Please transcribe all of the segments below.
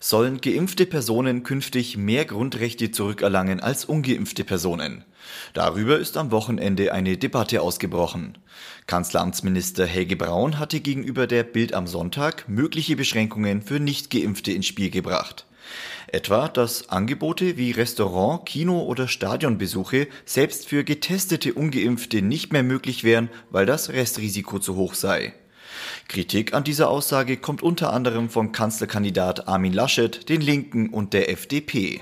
Sollen geimpfte Personen künftig mehr Grundrechte zurückerlangen als ungeimpfte Personen? Darüber ist am Wochenende eine Debatte ausgebrochen. Kanzleramtsminister Helge Braun hatte gegenüber der Bild am Sonntag mögliche Beschränkungen für Nichtgeimpfte ins Spiel gebracht. Etwa, dass Angebote wie Restaurant, Kino oder Stadionbesuche selbst für getestete Ungeimpfte nicht mehr möglich wären, weil das Restrisiko zu hoch sei. Kritik an dieser Aussage kommt unter anderem vom Kanzlerkandidat Armin Laschet, den Linken und der FDP.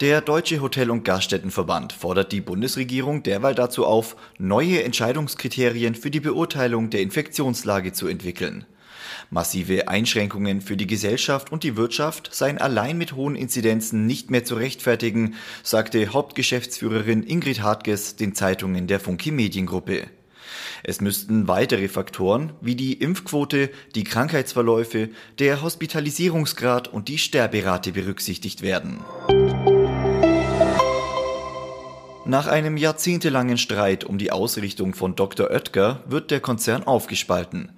Der Deutsche Hotel- und Gaststättenverband fordert die Bundesregierung derweil dazu auf, neue Entscheidungskriterien für die Beurteilung der Infektionslage zu entwickeln. Massive Einschränkungen für die Gesellschaft und die Wirtschaft seien allein mit hohen Inzidenzen nicht mehr zu rechtfertigen, sagte Hauptgeschäftsführerin Ingrid Hartges den Zeitungen der Funke Mediengruppe. Es müssten weitere Faktoren wie die Impfquote, die Krankheitsverläufe, der Hospitalisierungsgrad und die Sterberate berücksichtigt werden. Nach einem jahrzehntelangen Streit um die Ausrichtung von Dr. Oetker wird der Konzern aufgespalten.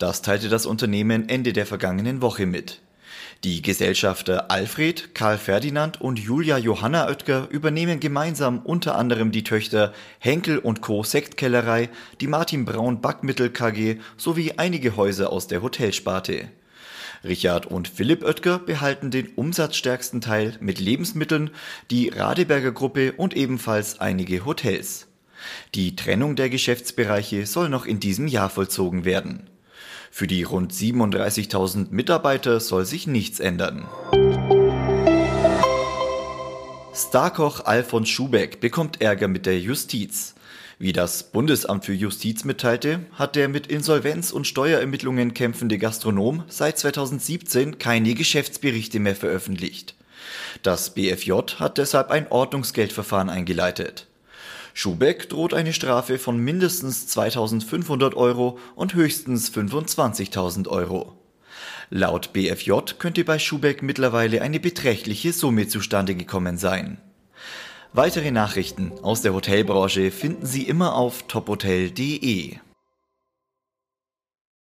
Das teilte das Unternehmen Ende der vergangenen Woche mit. Die Gesellschafter Alfred, Karl Ferdinand und Julia Johanna Oetker übernehmen gemeinsam unter anderem die Töchter Henkel Co. Sektkellerei, die Martin Braun Backmittel KG sowie einige Häuser aus der Hotelsparte. Richard und Philipp Oetker behalten den umsatzstärksten Teil mit Lebensmitteln, die Radeberger Gruppe und ebenfalls einige Hotels. Die Trennung der Geschäftsbereiche soll noch in diesem Jahr vollzogen werden. Für die rund 37.000 Mitarbeiter soll sich nichts ändern. Starkoch Alfons Schubeck bekommt Ärger mit der Justiz. Wie das Bundesamt für Justiz mitteilte, hat der mit Insolvenz und Steuerermittlungen kämpfende Gastronom seit 2017 keine Geschäftsberichte mehr veröffentlicht. Das BFJ hat deshalb ein Ordnungsgeldverfahren eingeleitet. Schubeck droht eine Strafe von mindestens 2500 Euro und höchstens 25.000 Euro. Laut BFJ könnte bei Schubeck mittlerweile eine beträchtliche Summe zustande gekommen sein. Weitere Nachrichten aus der Hotelbranche finden Sie immer auf tophotel.de.